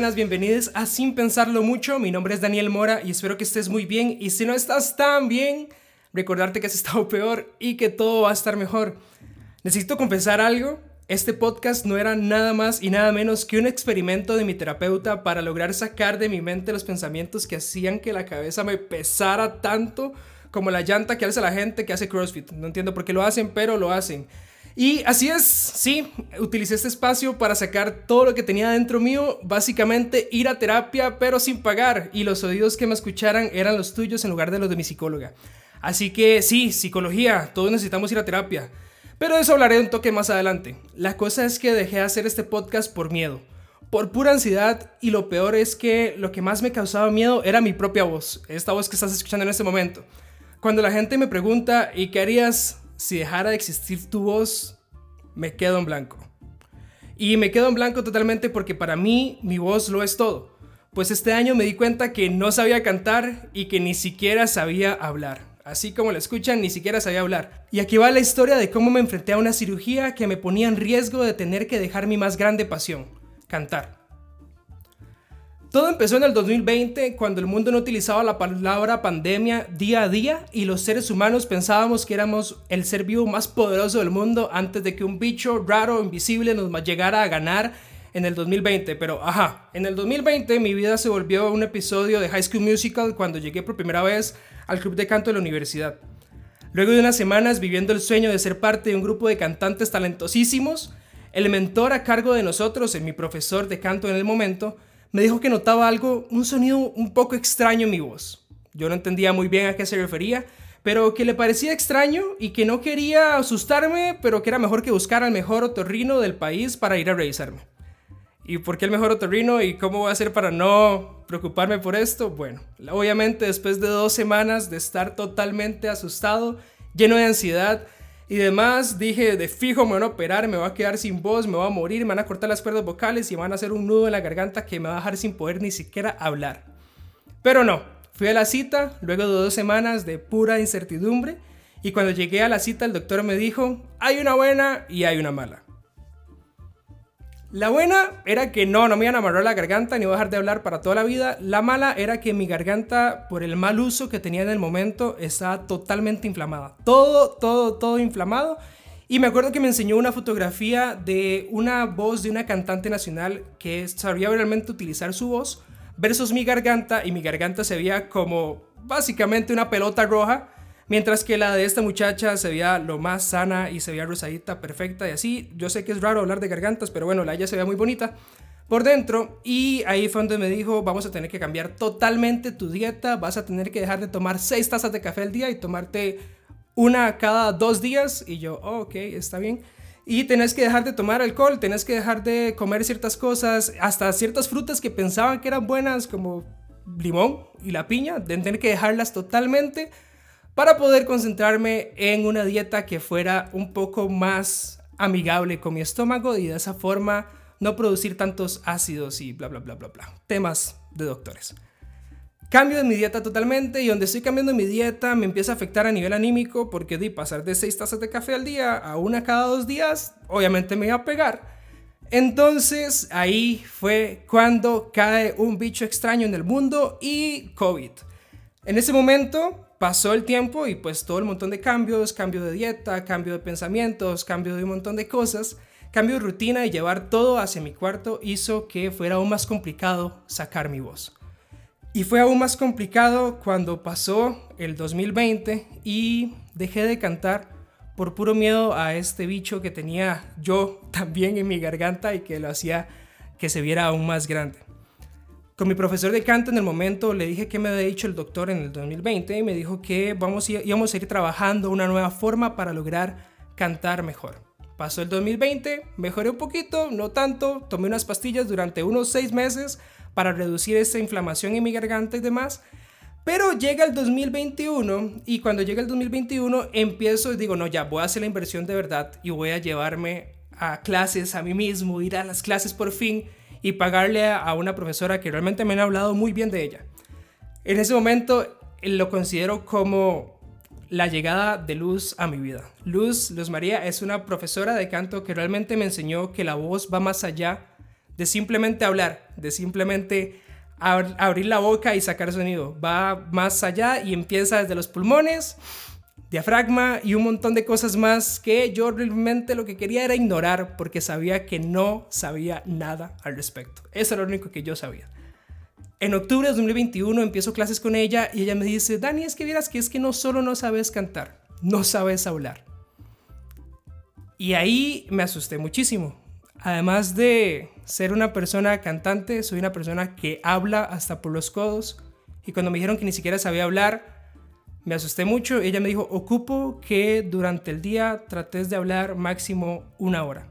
buenas, bienvenidos a Sin Pensarlo Mucho. Mi nombre es Daniel Mora y espero que estés muy bien. Y si no estás tan bien, recordarte que has estado peor y que todo va a estar mejor. Necesito confesar algo. Este podcast no era nada más y nada menos que un experimento de mi terapeuta para lograr sacar de mi mente los pensamientos que hacían que la cabeza me pesara tanto como la llanta que hace la gente que hace CrossFit. No entiendo por qué lo hacen, pero lo hacen. Y así es, sí, utilicé este espacio para sacar todo lo que tenía dentro mío, básicamente ir a terapia pero sin pagar y los oídos que me escucharan eran los tuyos en lugar de los de mi psicóloga. Así que sí, psicología, todos necesitamos ir a terapia. Pero de eso hablaré un toque más adelante. La cosa es que dejé de hacer este podcast por miedo, por pura ansiedad y lo peor es que lo que más me causaba miedo era mi propia voz, esta voz que estás escuchando en este momento. Cuando la gente me pregunta, ¿y qué harías si dejara de existir tu voz? Me quedo en blanco. Y me quedo en blanco totalmente porque para mí mi voz lo es todo. Pues este año me di cuenta que no sabía cantar y que ni siquiera sabía hablar. Así como lo escuchan, ni siquiera sabía hablar. Y aquí va la historia de cómo me enfrenté a una cirugía que me ponía en riesgo de tener que dejar mi más grande pasión, cantar. Todo empezó en el 2020 cuando el mundo no utilizaba la palabra pandemia día a día y los seres humanos pensábamos que éramos el ser vivo más poderoso del mundo antes de que un bicho raro, invisible nos llegara a ganar en el 2020. Pero ajá, en el 2020 mi vida se volvió un episodio de High School Musical cuando llegué por primera vez al club de canto de la universidad. Luego de unas semanas viviendo el sueño de ser parte de un grupo de cantantes talentosísimos, el mentor a cargo de nosotros, mi profesor de canto en el momento, me dijo que notaba algo, un sonido un poco extraño en mi voz. Yo no entendía muy bien a qué se refería, pero que le parecía extraño y que no quería asustarme, pero que era mejor que buscar al mejor otorrino del país para ir a revisarme. ¿Y por qué el mejor otorrino y cómo voy a hacer para no preocuparme por esto? Bueno, obviamente después de dos semanas de estar totalmente asustado, lleno de ansiedad y demás, dije de fijo me van a operar, me voy a quedar sin voz, me voy a morir, me van a cortar las cuerdas vocales y me van a hacer un nudo en la garganta que me va a dejar sin poder ni siquiera hablar. Pero no, fui a la cita luego de dos semanas de pura incertidumbre y cuando llegué a la cita el doctor me dijo, hay una buena y hay una mala. La buena era que no, no me iban a amarrar la garganta ni iba a dejar de hablar para toda la vida. La mala era que mi garganta, por el mal uso que tenía en el momento, estaba totalmente inflamada. Todo, todo, todo inflamado. Y me acuerdo que me enseñó una fotografía de una voz de una cantante nacional que sabía realmente utilizar su voz versus mi garganta y mi garganta se veía como básicamente una pelota roja Mientras que la de esta muchacha se veía lo más sana y se veía rosadita, perfecta y así. Yo sé que es raro hablar de gargantas, pero bueno, la ella se veía muy bonita por dentro y ahí fue donde me dijo vamos a tener que cambiar totalmente tu dieta, vas a tener que dejar de tomar seis tazas de café al día y tomarte una cada dos días y yo, oh, ok, está bien. Y tenés que dejar de tomar alcohol, tenés que dejar de comer ciertas cosas, hasta ciertas frutas que pensaban que eran buenas como limón y la piña, de tener que dejarlas totalmente para poder concentrarme en una dieta que fuera un poco más amigable con mi estómago y de esa forma no producir tantos ácidos y bla bla bla bla bla. Temas de doctores. Cambio de mi dieta totalmente y donde estoy cambiando mi dieta me empieza a afectar a nivel anímico porque de pasar de 6 tazas de café al día a una cada dos días, obviamente me iba a pegar. Entonces ahí fue cuando cae un bicho extraño en el mundo y COVID. En ese momento pasó el tiempo y pues todo el montón de cambios, cambio de dieta, cambio de pensamientos, cambio de un montón de cosas, cambio de rutina y llevar todo hacia mi cuarto hizo que fuera aún más complicado sacar mi voz. Y fue aún más complicado cuando pasó el 2020 y dejé de cantar por puro miedo a este bicho que tenía yo también en mi garganta y que lo hacía que se viera aún más grande. Con mi profesor de canto en el momento le dije que me había dicho el doctor en el 2020 y me dijo que vamos, íbamos a ir trabajando una nueva forma para lograr cantar mejor. Pasó el 2020, mejoré un poquito, no tanto, tomé unas pastillas durante unos seis meses para reducir esa inflamación en mi garganta y demás. Pero llega el 2021 y cuando llega el 2021 empiezo y digo, no, ya voy a hacer la inversión de verdad y voy a llevarme a clases a mí mismo, ir a las clases por fin y pagarle a una profesora que realmente me han hablado muy bien de ella. En ese momento lo considero como la llegada de Luz a mi vida. Luz, Luz María es una profesora de canto que realmente me enseñó que la voz va más allá de simplemente hablar, de simplemente abrir la boca y sacar sonido. Va más allá y empieza desde los pulmones, diafragma y un montón de cosas más que yo realmente lo que quería era ignorar porque sabía que no sabía nada al respecto. Eso era lo único que yo sabía. En octubre de 2021 empiezo clases con ella y ella me dice, Dani, es que vieras que es que no solo no sabes cantar, no sabes hablar. Y ahí me asusté muchísimo. Además de ser una persona cantante, soy una persona que habla hasta por los codos. Y cuando me dijeron que ni siquiera sabía hablar, me asusté mucho. Ella me dijo, ocupo que durante el día trates de hablar máximo una hora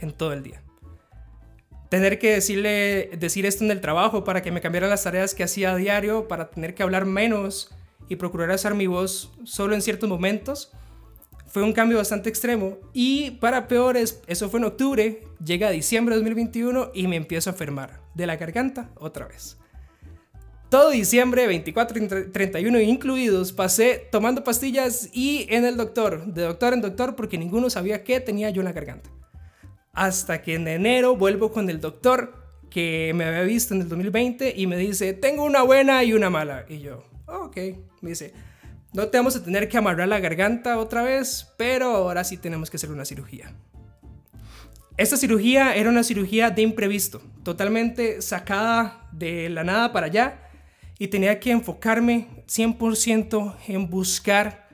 en todo el día. Tener que decirle, decir esto en el trabajo para que me cambiaran las tareas que hacía a diario, para tener que hablar menos y procurar hacer mi voz solo en ciertos momentos, fue un cambio bastante extremo. Y para peores, eso fue en octubre, llega diciembre de 2021 y me empiezo a enfermar de la garganta otra vez. Todo diciembre, 24 y 31 incluidos, pasé tomando pastillas y en el doctor, de doctor en doctor, porque ninguno sabía qué tenía yo en la garganta. Hasta que en enero vuelvo con el doctor que me había visto en el 2020 y me dice, tengo una buena y una mala. Y yo, ok, me dice, no te vamos a tener que amarrar la garganta otra vez, pero ahora sí tenemos que hacer una cirugía. Esta cirugía era una cirugía de imprevisto, totalmente sacada de la nada para allá y tenía que enfocarme 100% en buscar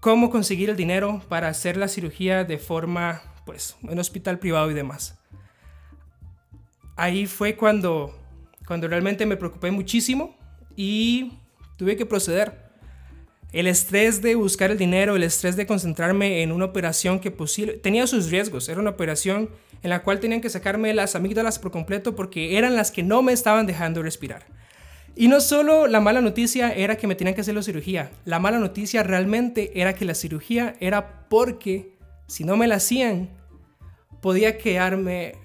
cómo conseguir el dinero para hacer la cirugía de forma, pues, en hospital privado y demás. Ahí fue cuando, cuando realmente me preocupé muchísimo y tuve que proceder. El estrés de buscar el dinero, el estrés de concentrarme en una operación que posible tenía sus riesgos. Era una operación en la cual tenían que sacarme las amígdalas por completo porque eran las que no me estaban dejando respirar. Y no solo la mala noticia era que me tenían que hacer la cirugía, la mala noticia realmente era que la cirugía era porque si no me la hacían, podía quedarme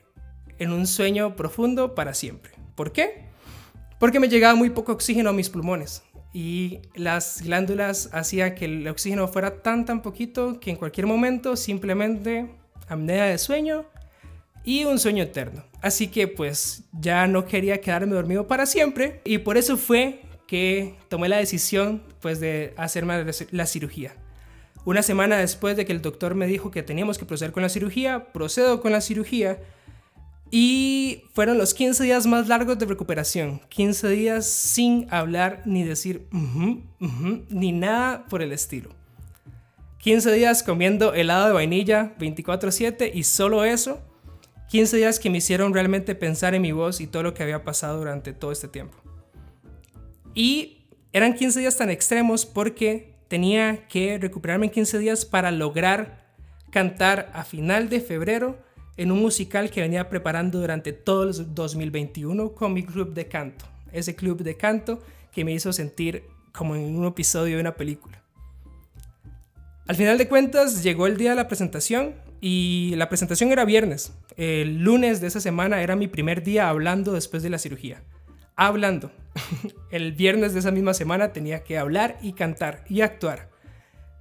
en un sueño profundo para siempre. ¿Por qué? Porque me llegaba muy poco oxígeno a mis pulmones y las glándulas hacían que el oxígeno fuera tan tan poquito que en cualquier momento simplemente apnea de sueño y un sueño eterno. Así que pues ya no quería quedarme dormido para siempre y por eso fue que tomé la decisión pues de hacerme la cirugía. Una semana después de que el doctor me dijo que teníamos que proceder con la cirugía, procedo con la cirugía y fueron los 15 días más largos de recuperación. 15 días sin hablar ni decir ni nada por el estilo. 15 días comiendo helado de vainilla 24/7 y solo eso. 15 días que me hicieron realmente pensar en mi voz y todo lo que había pasado durante todo este tiempo. Y eran 15 días tan extremos porque tenía que recuperarme en 15 días para lograr cantar a final de febrero en un musical que venía preparando durante todo el 2021 con mi club de canto. Ese club de canto que me hizo sentir como en un episodio de una película. Al final de cuentas llegó el día de la presentación y la presentación era viernes. El lunes de esa semana era mi primer día hablando después de la cirugía. Hablando. El viernes de esa misma semana tenía que hablar y cantar y actuar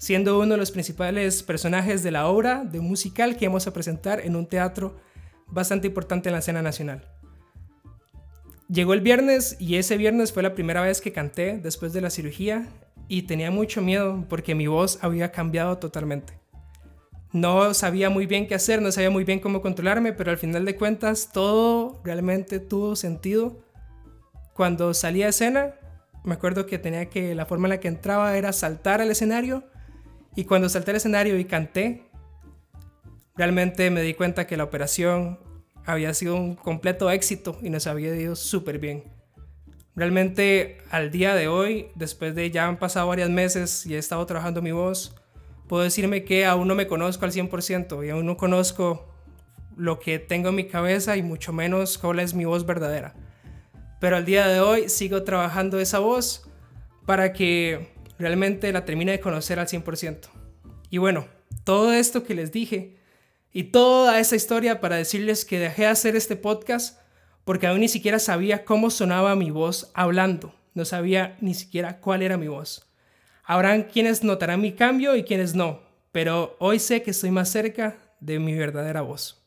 siendo uno de los principales personajes de la obra de un musical que vamos a presentar en un teatro bastante importante en la escena nacional. Llegó el viernes y ese viernes fue la primera vez que canté después de la cirugía y tenía mucho miedo porque mi voz había cambiado totalmente. No sabía muy bien qué hacer, no sabía muy bien cómo controlarme, pero al final de cuentas todo realmente tuvo sentido. Cuando salí a escena, me acuerdo que tenía que la forma en la que entraba era saltar al escenario y cuando salté al escenario y canté, realmente me di cuenta que la operación había sido un completo éxito y nos había ido súper bien. Realmente al día de hoy, después de ya han pasado varios meses y he estado trabajando mi voz, puedo decirme que aún no me conozco al 100% y aún no conozco lo que tengo en mi cabeza y mucho menos cuál es mi voz verdadera. Pero al día de hoy sigo trabajando esa voz para que realmente la termine de conocer al 100%. Y bueno, todo esto que les dije y toda esa historia para decirles que dejé de hacer este podcast porque aún ni siquiera sabía cómo sonaba mi voz hablando, no sabía ni siquiera cuál era mi voz. Habrán quienes notarán mi cambio y quienes no, pero hoy sé que estoy más cerca de mi verdadera voz.